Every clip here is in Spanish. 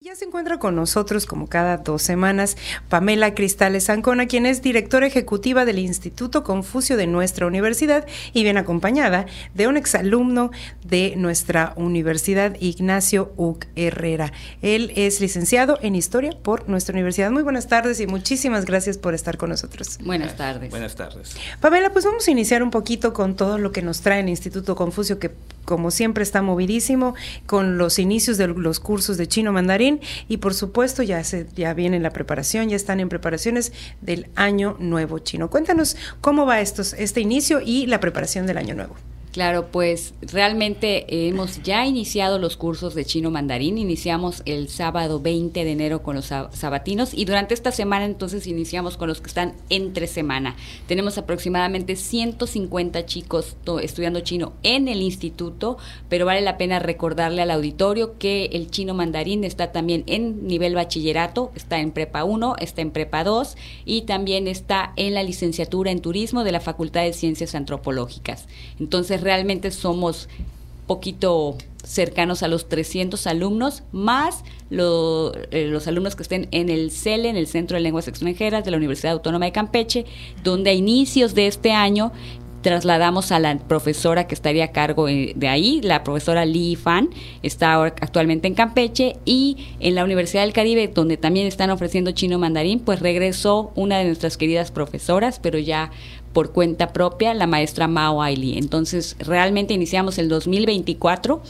Ya se encuentra con nosotros, como cada dos semanas, Pamela Cristales Ancona, quien es directora ejecutiva del Instituto Confucio de nuestra universidad y bien acompañada de un exalumno de nuestra universidad, Ignacio Uc Herrera. Él es licenciado en Historia por nuestra universidad. Muy buenas tardes y muchísimas gracias por estar con nosotros. Buenas tardes. Buenas tardes. Pamela, pues vamos a iniciar un poquito con todo lo que nos trae el Instituto Confucio, que como siempre está movidísimo, con los inicios de los cursos de chino mandarín y por supuesto ya se ya viene la preparación, ya están en preparaciones del Año Nuevo Chino. Cuéntanos cómo va estos, este inicio y la preparación del Año Nuevo. Claro, pues realmente hemos ya iniciado los cursos de chino mandarín. Iniciamos el sábado 20 de enero con los sabatinos y durante esta semana entonces iniciamos con los que están entre semana. Tenemos aproximadamente 150 chicos estudiando chino en el instituto, pero vale la pena recordarle al auditorio que el chino mandarín está también en nivel bachillerato, está en prepa 1, está en prepa 2 y también está en la licenciatura en turismo de la Facultad de Ciencias Antropológicas. Entonces, realmente somos poquito cercanos a los 300 alumnos, más eh, los alumnos que estén en el CELE, en el Centro de Lenguas Extranjeras de la Universidad Autónoma de Campeche, donde a inicios de este año trasladamos a la profesora que estaría a cargo eh, de ahí, la profesora Lee Fan, está actualmente en Campeche, y en la Universidad del Caribe, donde también están ofreciendo chino mandarín, pues regresó una de nuestras queridas profesoras, pero ya por cuenta propia, la maestra Mao Ailey. Entonces, realmente iniciamos el 2024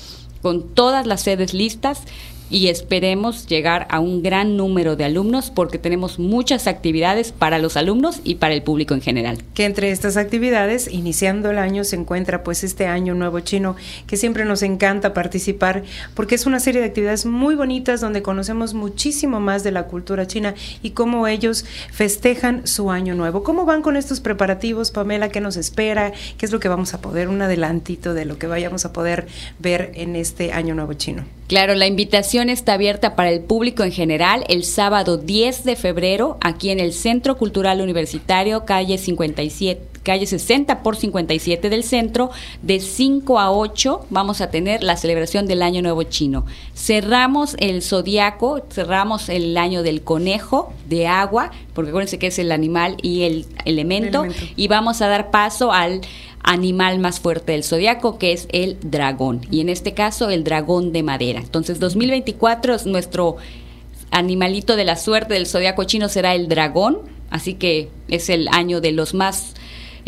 con todas las sedes listas y esperemos llegar a un gran número de alumnos porque tenemos muchas actividades para los alumnos y para el público en general. Que entre estas actividades, iniciando el año, se encuentra pues este año nuevo chino que siempre nos encanta participar porque es una serie de actividades muy bonitas donde conocemos muchísimo más de la cultura china y cómo ellos festejan su año nuevo. ¿Cómo van con estos preparativos, Pamela? ¿Qué nos espera? ¿Qué es lo que vamos a poder? Un adelantito de lo que vayamos a poder ver en este año nuevo chino. Claro, la invitación está abierta para el público en general el sábado 10 de febrero aquí en el Centro Cultural Universitario, calle 57 calle 60 por 57 del centro, de 5 a 8 vamos a tener la celebración del Año Nuevo Chino. Cerramos el zodiaco, cerramos el año del conejo de agua, porque acuérdense que es el animal y el elemento, el elemento. y vamos a dar paso al animal más fuerte del zodiaco, que es el dragón. Y en este caso, el dragón de madera. Entonces, 2024 es nuestro animalito de la suerte del zodiaco chino, será el dragón. Así que es el año de los más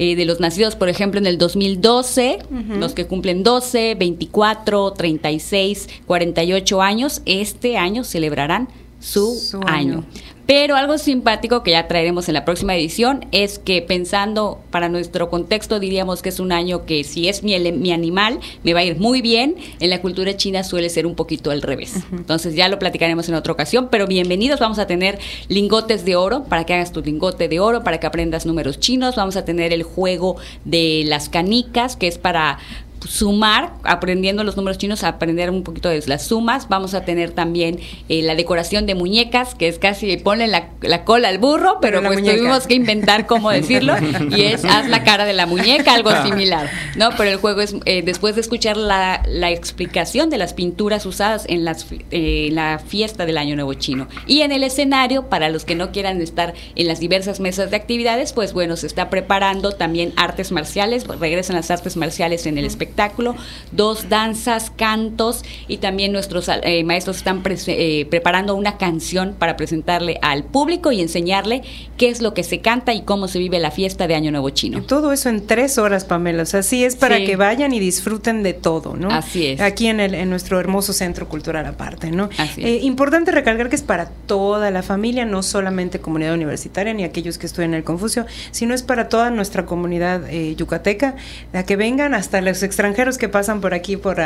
eh, de los nacidos, por ejemplo, en el 2012, los que cumplen 12, 24, 36, 48 años, este año celebrarán su, año. Pero algo simpático que ya traeremos en la próxima edición es que pensando para nuestro contexto diríamos que es un año que si es mi, mi animal me va a ir muy bien, en la cultura china suele ser un poquito al revés. Entonces ya lo platicaremos en otra ocasión, pero bienvenidos, vamos a tener lingotes de oro para que hagas tu lingote de oro, para que aprendas números chinos, vamos a tener el juego de las canicas que es para sumar, aprendiendo los números chinos, aprender un poquito de las sumas. Vamos a tener también eh, la decoración de muñecas, que es casi ponle la, cola al burro, pero, pues tuvimos que inventar cómo decirlo, y es haz la cara de la muñeca, algo similar, ¿no? Pero el juego es, eh, después de escuchar la, la, explicación de las pinturas usadas en las, eh, la fiesta del Año Nuevo Chino. Y en el escenario, para los que no quieran estar en las diversas mesas de actividades, pues bueno, se está preparando también artes marciales, regresan las artes marciales en el espectáculo espectáculo, dos danzas, cantos y también nuestros eh, maestros están eh, preparando una canción para presentarle al público y enseñarle qué es lo que se canta y cómo se vive la fiesta de Año Nuevo Chino. Todo eso en tres horas, Pamela. O sea, así es para que vayan y disfruten de todo, ¿no? Así es. Aquí en, el, en nuestro hermoso centro cultural aparte, ¿no? Así eh, importante recalcar que es para toda la familia, no solamente comunidad universitaria ni aquellos que estudian el Confucio, sino es para toda nuestra comunidad yucateca, a que vengan hasta los extranjeros que pasan por aquí, por,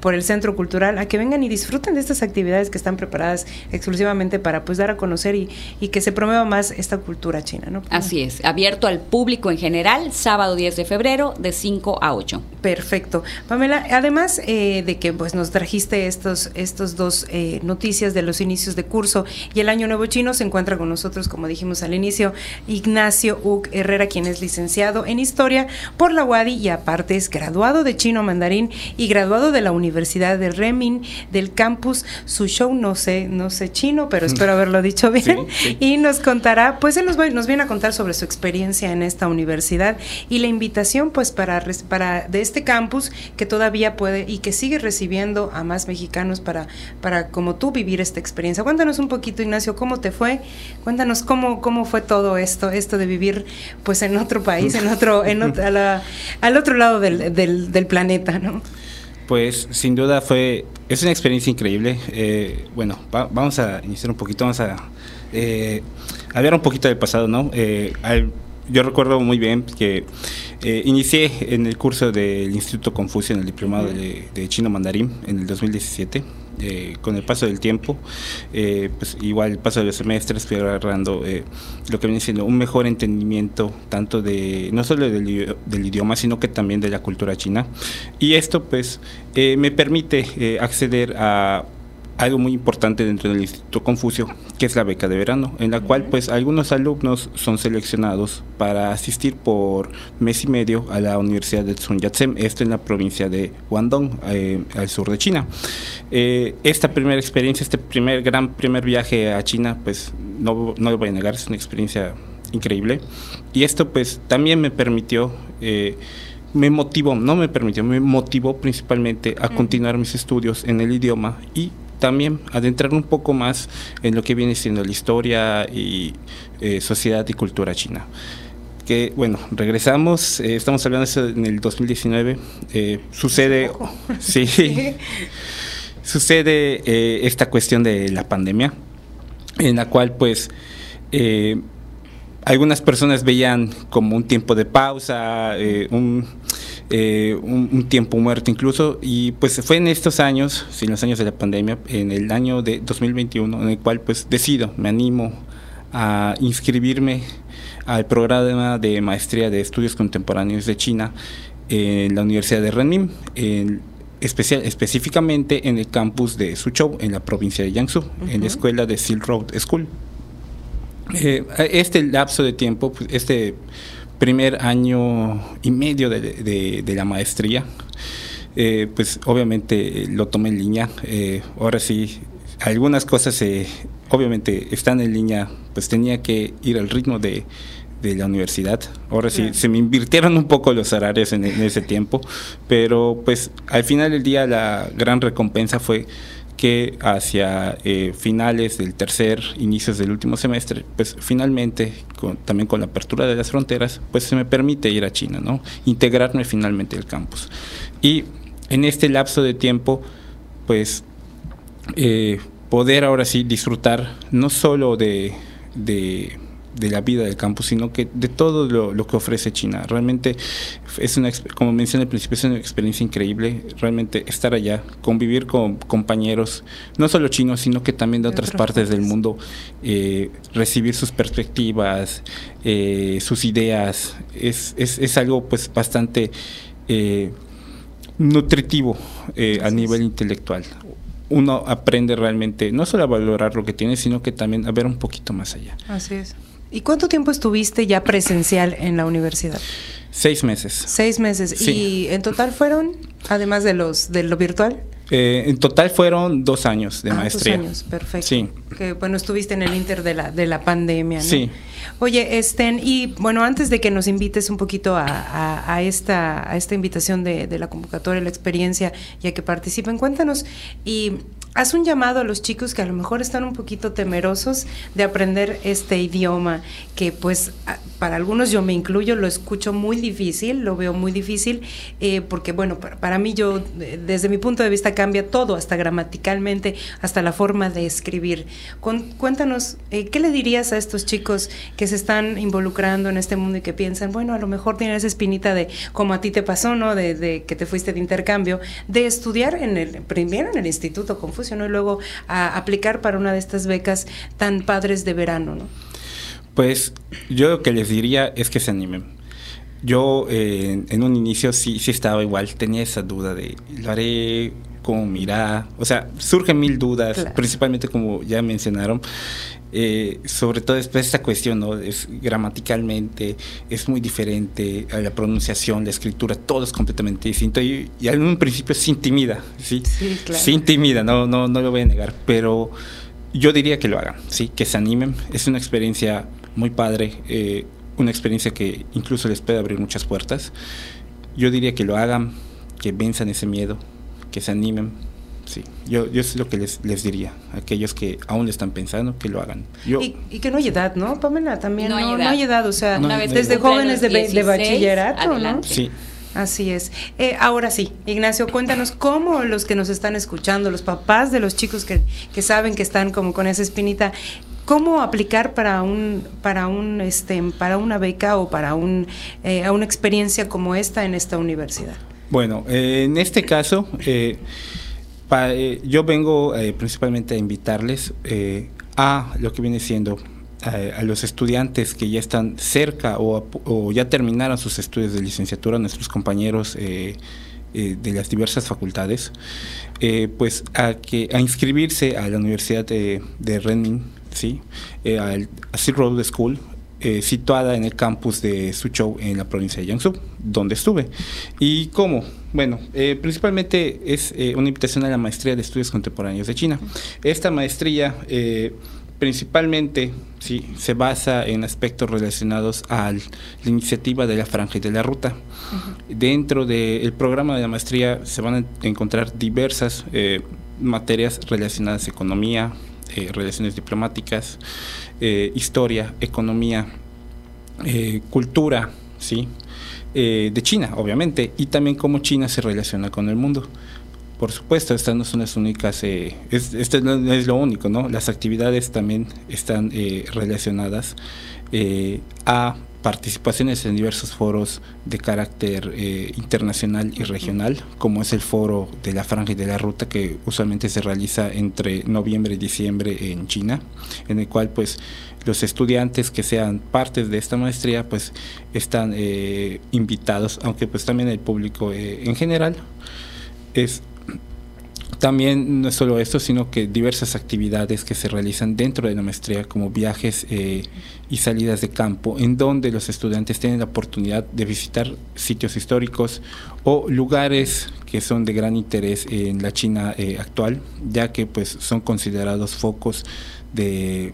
por el Centro Cultural, a que vengan y disfruten de estas actividades que están preparadas exclusivamente para pues dar a conocer y, y que se promueva más esta cultura china. ¿no? Así es, abierto al público en general, sábado 10 de febrero de 5 a 8. Perfecto. Pamela, además eh, de que pues nos trajiste estos, estos dos eh, noticias de los inicios de curso y el Año Nuevo Chino, se encuentra con nosotros, como dijimos al inicio, Ignacio Uc Herrera, quien es licenciado en Historia por la UADI y aparte es graduado de chino mandarín y graduado de la Universidad de Remin del campus Suzhou, no sé, no sé chino, pero espero haberlo dicho bien, y nos contará, pues él nos, nos viene a contar sobre su experiencia en esta universidad y la invitación pues para, para de este campus que todavía puede y que sigue recibiendo a más mexicanos para, para como tú vivir esta experiencia. Cuéntanos un poquito, Ignacio, cómo te fue, cuéntanos cómo, cómo fue todo esto, esto de vivir pues en otro país, en otro, en al otro lado del, del, planeta, ¿no? Pues sin duda fue, es una experiencia increíble. Eh, bueno, vamos a iniciar un poquito, vamos a eh, hablar un poquito del pasado, ¿no? Eh, yo recuerdo muy bien que eh, inicié en el curso del Instituto Confucio en el diplomado de, chino mandarín en el 2017. Eh, con el paso del tiempo, eh, pues igual el paso de los semestres fui agarrando lo que viene siendo un mejor entendimiento tanto de no solo del, del, idioma sino que también de la cultura china. Y esto pues me permite acceder a algo muy importante dentro del Instituto Confucio, que es la beca de verano, en la cual pues algunos alumnos son seleccionados para asistir por mes y medio a la Universidad de Sun Yat-sen, esto en la provincia de Guangdong, eh, al sur de China. Eh, esta primera experiencia, este primer gran primer viaje a China, pues no, no lo voy a negar, es una experiencia increíble. Y esto pues también me permitió... Eh, me motivó, no me permitió, me motivó principalmente a continuar mis estudios en el idioma y también adentrar un poco más en lo que viene siendo la historia y eh, sociedad y cultura china. Que bueno, regresamos, eh, estamos hablando de eso en el 2019, eh, sucede, sí, sucede esta cuestión de la pandemia, en la cual pues algunas personas veían como un tiempo de pausa, un eh, un, tiempo muerto incluso, y pues fue en estos años, en los años de la pandemia, en el año de 2021, en el cual pues decido, me animo a inscribirme al programa de maestría de estudios contemporáneos de China en la Universidad de Renmin, en, especial, específicamente en el campus de Suzhou, en la provincia de Jiangsu, en la escuela de Silk Road School. Eh, este lapso de tiempo, pues, este primer año y medio de, la maestría, eh, pues obviamente lo tomé en línea. Eh, ahora sí, algunas cosas eh, obviamente están en línea, pues tenía que ir al ritmo de, la universidad. Ahora sí, se me invirtieron un poco los horarios en, en, ese tiempo, pero pues al final del día la gran recompensa fue que hacia eh, finales del tercer, inicios del último semestre, pues finalmente, también con la apertura de las fronteras, pues se me permite ir a China, ¿no? Integrarme finalmente al campus. Y en este lapso de tiempo, pues eh, poder ahora sí disfrutar no solo de de la vida del campus, sino que de todo lo, que ofrece China. Realmente es una, como mencioné al principio, es una experiencia increíble, realmente estar allá, convivir con compañeros, no solo chinos, sino que también de, otras partes del mundo, eh, recibir sus perspectivas, eh, sus ideas, es, es, es, algo pues bastante eh, nutritivo a nivel intelectual uno aprende realmente no solo a valorar lo que tiene, sino que también a ver un poquito más allá. Así es. ¿Y cuánto tiempo estuviste ya presencial en la universidad? Seis meses. Seis meses. ¿Y en total fueron, además de los de lo virtual? Eh, en total fueron dos años de ah, maestría. Dos años, perfecto. Sí. Que bueno, estuviste en el inter de la, de la pandemia, ¿no? Sí. Oye, Estén, y bueno, antes de que nos invites un poquito a, esta, a esta invitación de, de, la convocatoria, la experiencia, ya que participen, cuéntanos, y haz un llamado a los chicos que a lo mejor están un poquito temerosos de aprender este idioma, que pues para algunos yo me incluyo, lo escucho muy difícil, lo veo muy difícil, eh, porque bueno, para, mí yo, desde mi punto de vista, cambia todo, hasta gramaticalmente, hasta la forma de escribir. cuéntanos, eh, ¿qué le dirías a estos chicos que se están involucrando en este mundo y que piensan, bueno, a lo mejor tienen esa espinita de, como a ti te pasó, ¿no? De, que te fuiste de intercambio, de estudiar en el, primero en el Instituto Confucio, y luego a aplicar para una de estas becas tan padres de verano, ¿no? Pues yo lo que les diría es que se animen. Yo eh, en un inicio sí, sí estaba igual, tenía esa duda de, ¿lo haré? Cómo mirar, o sea, surgen mil dudas, principalmente como ya mencionaron, eh, sobre todo después esta cuestión, ¿no? Es gramaticalmente, es muy diferente, a la pronunciación, la escritura, todo es completamente distinto y, en un principio se intimida, ¿sí? Sí, claro. Se intimida, no, no, no lo voy a negar, pero yo diría que lo hagan, ¿sí? Que se animen, es una experiencia muy padre, eh, una experiencia que incluso les puede abrir muchas puertas. Yo diría que lo hagan, que venzan ese miedo, que se animen, Sí, yo, yo es lo que les, les diría a aquellos que aún están pensando que lo hagan. Yo, y, que no hay edad, ¿no, Pamela? También no, hay, edad. o sea, desde jóvenes de, de, bachillerato, ¿no? Sí. Así es. Eh, ahora sí, Ignacio, cuéntanos cómo los que nos están escuchando, los papás de los chicos que, que saben que están como con esa espinita, cómo aplicar para un para un este para una beca o para un eh, a una experiencia como esta en esta universidad. Bueno, eh, en este caso. Eh, eh, yo vengo eh, principalmente a invitarles eh, a lo que viene siendo a los estudiantes que ya están cerca o, ya terminaron sus estudios de licenciatura, nuestros compañeros de las diversas facultades, pues a, que, a inscribirse a la Universidad de, de ¿sí? al Silk Road School, eh, situada en el campus de Suzhou en la provincia de Jiangsu, donde estuve. ¿Y cómo? Bueno, eh, principalmente es eh, una invitación a la maestría de estudios contemporáneos de China. Esta maestría principalmente sí, se basa en aspectos relacionados a la iniciativa de la franja y de la ruta. Dentro del programa de la maestría se van a encontrar diversas materias relacionadas a economía, relaciones diplomáticas, eh, historia, economía, eh, cultura, ¿sí? Eh, de China, obviamente, y también cómo China se relaciona con el mundo. Por supuesto, estas no son las únicas, este no es lo único, ¿no? Las actividades también están relacionadas a participaciones en diversos foros de carácter eh, internacional y regional, como es el foro de la franja y de la ruta que usualmente se realiza entre noviembre y diciembre en China, en el cual pues los estudiantes que sean partes de esta maestría pues están eh, invitados, aunque pues también el público eh, en general es también no es solo esto, sino que diversas actividades que se realizan dentro de la maestría, como viajes eh, y salidas de campo, en donde los estudiantes tienen la oportunidad de visitar sitios históricos o lugares que son de gran interés en la China eh, actual, ya que pues son considerados focos de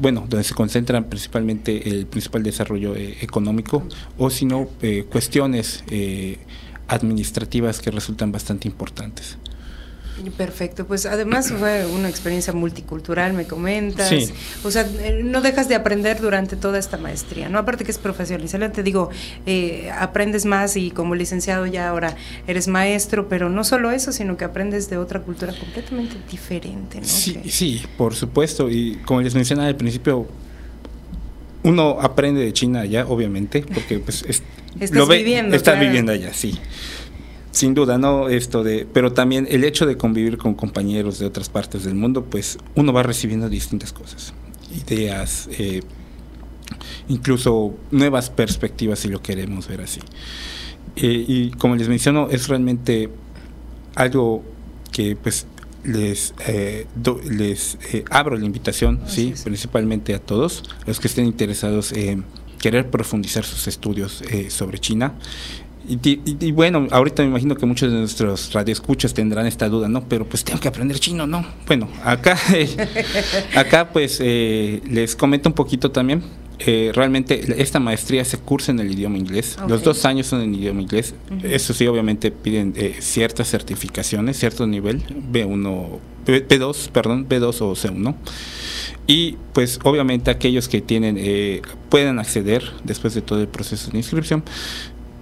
bueno, donde se concentran principalmente el principal desarrollo eh, económico, o si no, cuestiones administrativas que resultan bastante importantes. Perfecto, pues además fue una experiencia multicultural, me comentas. O sea, eh, no dejas de aprender durante toda esta maestría, ¿no? Aparte que es profesional, te digo, eh, aprendes más y como licenciado ya ahora eres maestro, pero no solo eso, sino que aprendes de otra cultura completamente diferente, ¿no? Sí, sí, por supuesto. Y como les mencionaba al principio, uno aprende de China allá, obviamente, porque pues estás viviendo, estás viviendo allá, sí. Sin duda, ¿no? Esto de, pero también el hecho de convivir con compañeros de otras partes del mundo, pues uno va recibiendo distintas cosas, ideas, eh, incluso nuevas perspectivas si lo queremos ver así. Eh, y como les menciono, es realmente algo que pues les eh, les abro la invitación, sí, principalmente a todos los que estén interesados en querer profundizar sus estudios sobre China. Y, bueno, ahorita me imagino que muchos de nuestros radioescuchas tendrán esta duda, ¿no? Pero pues tengo que aprender chino, ¿no? Bueno, acá, acá pues eh, les comento un poquito también. Eh, realmente esta maestría se cursa en el idioma inglés. Los dos años son en idioma inglés. Eso sí, obviamente piden eh, ciertas certificaciones, cierto nivel, B1, B2, perdón, B2 o C1. Y pues obviamente aquellos que tienen, pueden acceder después de todo el proceso de inscripción,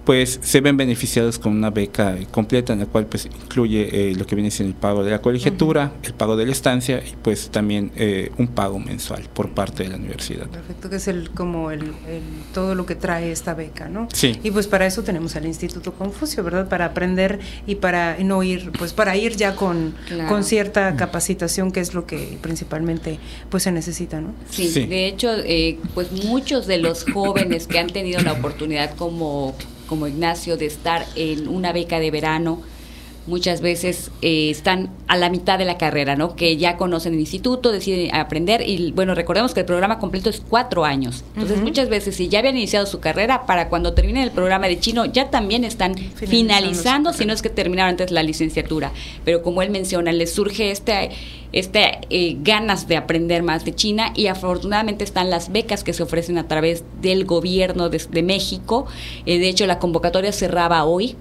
pues se ven beneficiados con una beca completa en la cual pues incluye eh, lo que viene siendo el pago de la colegiatura, el pago de la estancia y pues también eh, un pago mensual por parte de la universidad. Perfecto, que es el como el, todo lo que trae esta beca, ¿no? Sí. Y pues para eso tenemos al Instituto Confucio, ¿verdad? Para aprender y para no ir, pues para ir ya con, con cierta capacitación que es lo que principalmente pues se necesita, ¿no? Sí, de hecho, eh, pues muchos de los jóvenes que han tenido la oportunidad como como Ignacio de estar en una beca de verano, muchas veces eh, están a la mitad de la carrera, ¿no? Que ya conocen el instituto, deciden aprender y bueno, recordemos que el programa completo es cuatro años. Entonces muchas veces si ya habían iniciado su carrera, para cuando terminen el programa de chino ya también están finalizando, si no es que terminaron antes la licenciatura. Pero como él menciona, les surge este este, eh, ganas de aprender más de China y afortunadamente están las becas que se ofrecen a través del gobierno de, México. Eh, de hecho, la convocatoria cerraba hoy,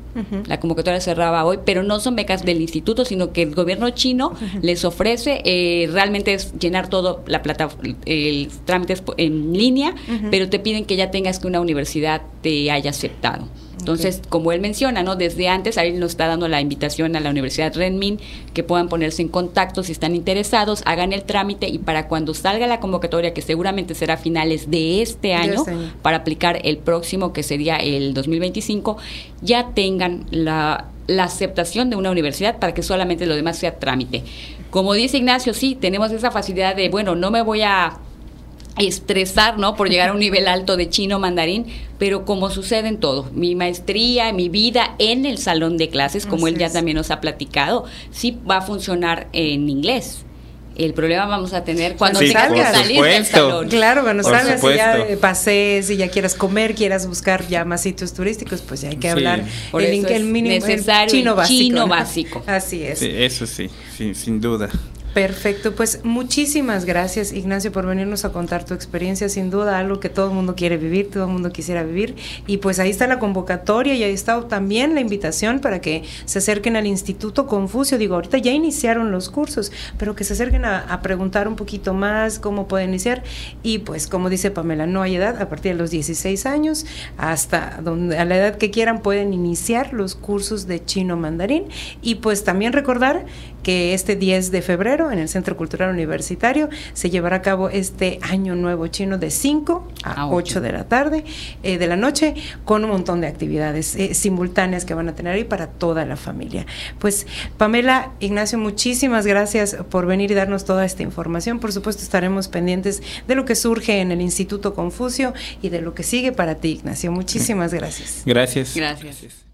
la convocatoria cerraba hoy, pero no son becas del instituto, sino que el gobierno chino les ofrece, eh, realmente es llenar todo la plata, el trámite en línea, pero te piden que ya tengas que una universidad te haya aceptado. Entonces, como él menciona, ¿no? Desde antes, ahí nos está dando la invitación a la Universidad Renmin que puedan ponerse en contacto si están interesados, hagan el trámite y para cuando salga la convocatoria, que seguramente será a finales de este año, este para aplicar el próximo, que sería el 2025, ya tengan la, la aceptación de una universidad para que solamente lo demás sea trámite. Como dice Ignacio, sí, tenemos esa facilidad de, bueno, no me voy a estresar, ¿no? Por llegar a un nivel alto de chino mandarín, pero como sucede en todo, mi maestría, mi vida en el salón de clases, como él ya también nos ha platicado, sí va a funcionar en inglés. El problema vamos a tener cuando sí, tengas que salir del salón. Claro, cuando salgas y ya pases y ya quieras comer, quieras buscar ya más sitios turísticos, pues ya hay que hablar Por el, el mínimo necesario, chino básico. Chino básico. Así es. eso sí, sin duda. Perfecto, pues muchísimas gracias Ignacio por venirnos a contar tu experiencia, sin duda algo que todo el mundo quiere vivir, todo el mundo quisiera vivir. Y pues ahí está la convocatoria y ahí está también la invitación para que se acerquen al Instituto Confucio, digo, ahorita ya iniciaron los cursos, pero que se acerquen a, preguntar un poquito más cómo pueden iniciar. Y pues como dice Pamela, no hay edad, a partir de los 16 años hasta donde a la edad que quieran pueden iniciar los cursos de chino mandarín. Y pues también recordar que este 10 de febrero en el Centro Cultural Universitario se llevará a cabo este Año Nuevo Chino de 5 a 8 de la tarde, eh, de la noche, con un montón de actividades eh, simultáneas que van a tener ahí para toda la familia. Pues Pamela, Ignacio, muchísimas gracias por venir y darnos toda esta información. Por supuesto, estaremos pendientes de lo que surge en el Instituto Confucio y de lo que sigue para ti, Ignacio. Muchísimas gracias. Gracias. Gracias.